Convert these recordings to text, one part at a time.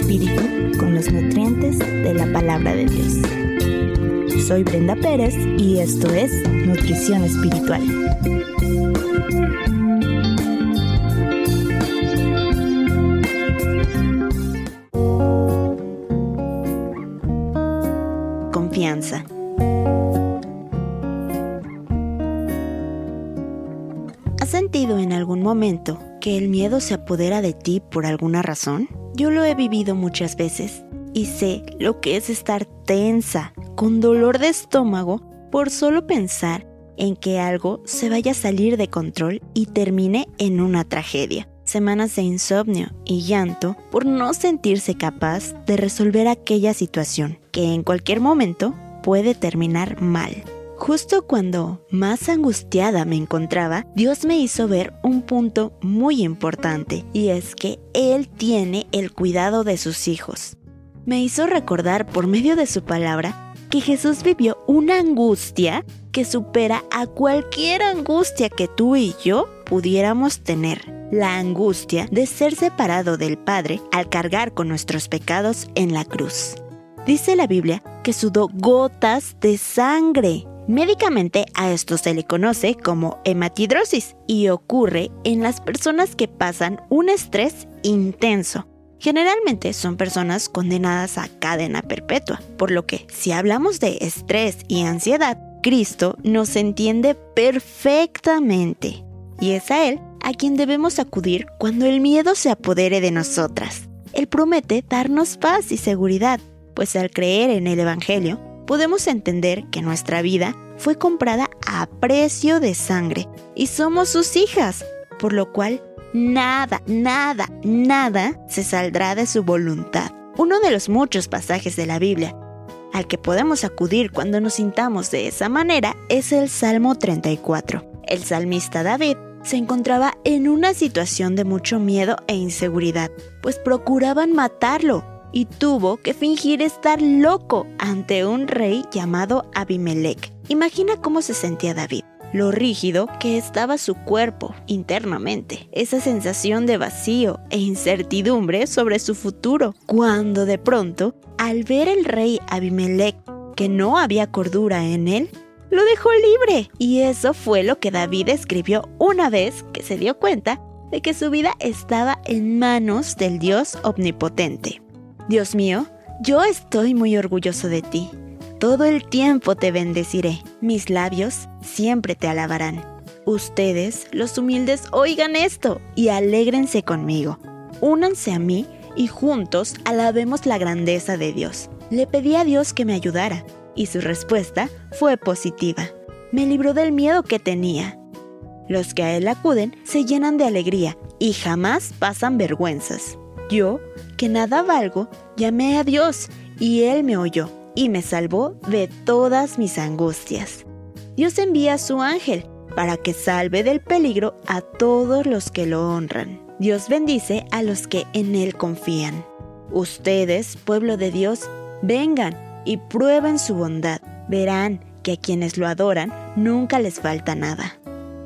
espíritu con los nutrientes de la palabra de Dios. Soy Brenda Pérez y esto es Nutrición Espiritual. Confianza. ¿Has sentido en algún momento que el miedo se apodera de ti por alguna razón? Yo lo he vivido muchas veces y sé lo que es estar tensa, con dolor de estómago, por solo pensar en que algo se vaya a salir de control y termine en una tragedia. Semanas de insomnio y llanto por no sentirse capaz de resolver aquella situación que en cualquier momento puede terminar mal. Justo cuando más angustiada me encontraba, Dios me hizo ver un punto muy importante y es que Él tiene el cuidado de sus hijos. Me hizo recordar por medio de su palabra que Jesús vivió una angustia que supera a cualquier angustia que tú y yo pudiéramos tener. La angustia de ser separado del Padre al cargar con nuestros pecados en la cruz. Dice la Biblia que sudó gotas de sangre Médicamente a esto se le conoce como hematidrosis y ocurre en las personas que pasan un estrés intenso. Generalmente son personas condenadas a cadena perpetua, por lo que si hablamos de estrés y ansiedad, Cristo nos entiende perfectamente. Y es a Él a quien debemos acudir cuando el miedo se apodere de nosotras. Él promete darnos paz y seguridad, pues al creer en el Evangelio, podemos entender que nuestra vida fue comprada a precio de sangre y somos sus hijas, por lo cual nada, nada, nada se saldrá de su voluntad. Uno de los muchos pasajes de la Biblia al que podemos acudir cuando nos sintamos de esa manera es el Salmo 34. El salmista David se encontraba en una situación de mucho miedo e inseguridad, pues procuraban matarlo y tuvo que fingir estar loco ante un rey llamado Abimelech. Imagina cómo se sentía David, lo rígido que estaba su cuerpo internamente, esa sensación de vacío e incertidumbre sobre su futuro, cuando de pronto, al ver el rey Abimelech que no había cordura en él, lo dejó libre. Y eso fue lo que David escribió una vez que se dio cuenta de que su vida estaba en manos del Dios omnipotente. Dios mío, yo estoy muy orgulloso de ti. Todo el tiempo te bendeciré. Mis labios siempre te alabarán. Ustedes, los humildes, oigan esto y alégrense conmigo. Únanse a mí y juntos alabemos la grandeza de Dios. Le pedí a Dios que me ayudara y su respuesta fue positiva. Me libró del miedo que tenía. Los que a Él acuden se llenan de alegría y jamás pasan vergüenzas. Yo, que nada valgo, llamé a Dios y Él me oyó y me salvó de todas mis angustias. Dios envía a su ángel para que salve del peligro a todos los que lo honran. Dios bendice a los que en Él confían. Ustedes, pueblo de Dios, vengan y prueben su bondad. Verán que a quienes lo adoran nunca les falta nada.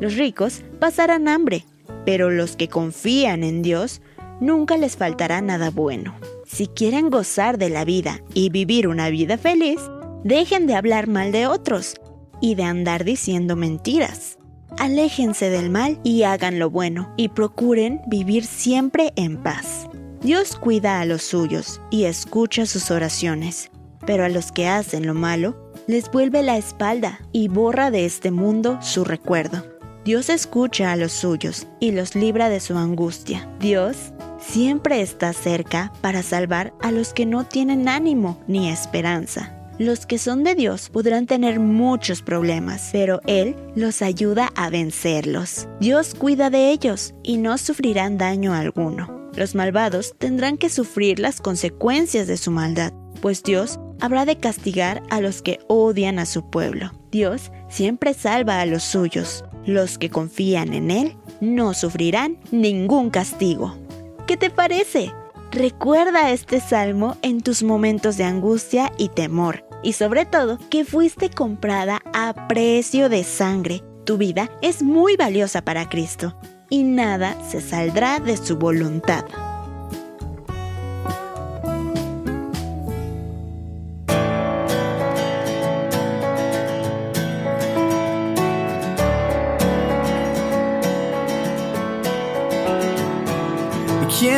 Los ricos pasarán hambre, pero los que confían en Dios nunca les faltará nada bueno. Si quieren gozar de la vida y vivir una vida feliz, dejen de hablar mal de otros y de andar diciendo mentiras. Aléjense del mal y hagan lo bueno y procuren vivir siempre en paz. Dios cuida a los suyos y escucha sus oraciones, pero a los que hacen lo malo, les vuelve la espalda y borra de este mundo su recuerdo. Dios escucha a los suyos y los libra de su angustia. Dios siempre está cerca para salvar a los que no tienen ánimo ni esperanza. Los que son de Dios podrán tener muchos problemas, pero Él los ayuda a vencerlos. Dios cuida de ellos y no sufrirán daño alguno. Los malvados tendrán que sufrir las consecuencias de su maldad, pues Dios habrá de castigar a los que odian a su pueblo. Dios siempre salva a los suyos. Los que confían en Él no sufrirán ningún castigo. ¿Qué te parece? Recuerda este salmo en tus momentos de angustia y temor, y sobre todo que fuiste comprada a precio de sangre. Tu vida es muy valiosa para Cristo, y nada se saldrá de su voluntad.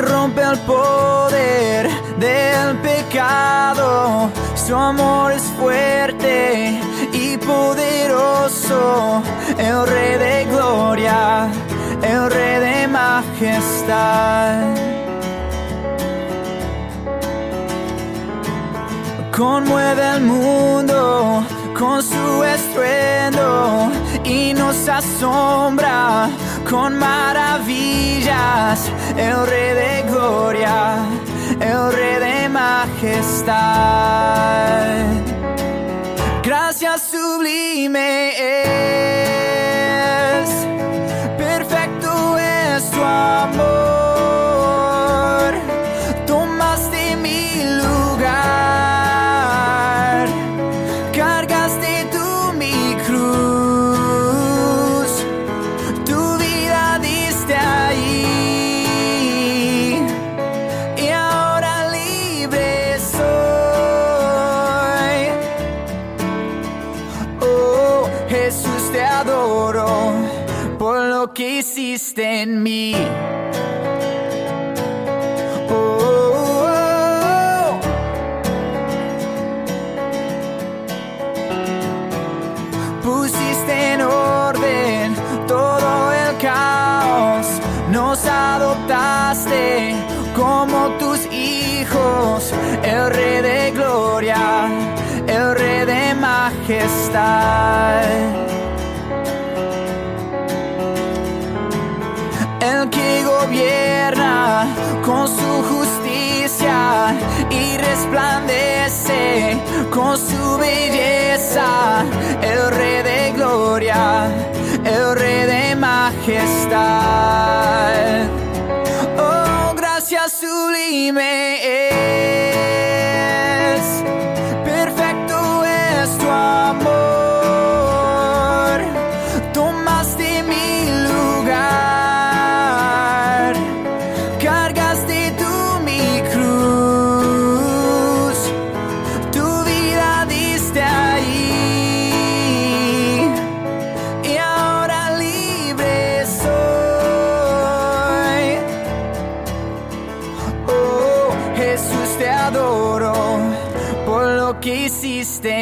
Rompe el poder del pecado. Su amor es fuerte y poderoso, el Rey de gloria, el Rey de majestad. Conmueve el mundo con su estruendo y nos asombra con maravillas, el Rey de gloria, el Rey de majestad. Gracias sublime es, perfecto es tu amor, que hiciste en mí. Oh. Pusiste en orden todo el caos, nos adoptaste como tus hijos, el Rey de gloria, el Rey de majestad. Con su justicia y resplandece con su belleza, el Rey de gloria, el Rey de majestad.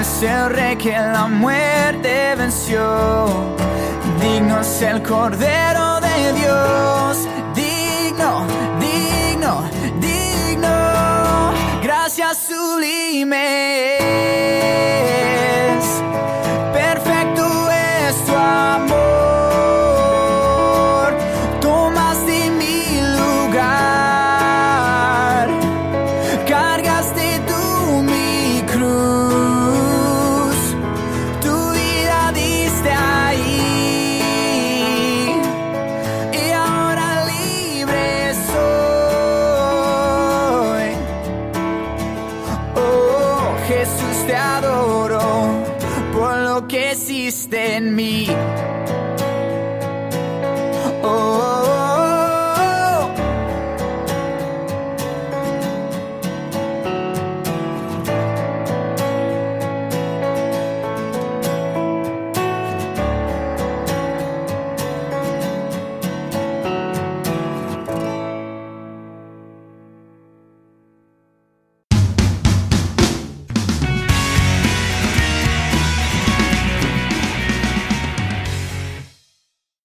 Es el rey que la muerte venció. Digno es el Cordero de Dios. Jesús te adoro por lo que hiciste en mí. Oh.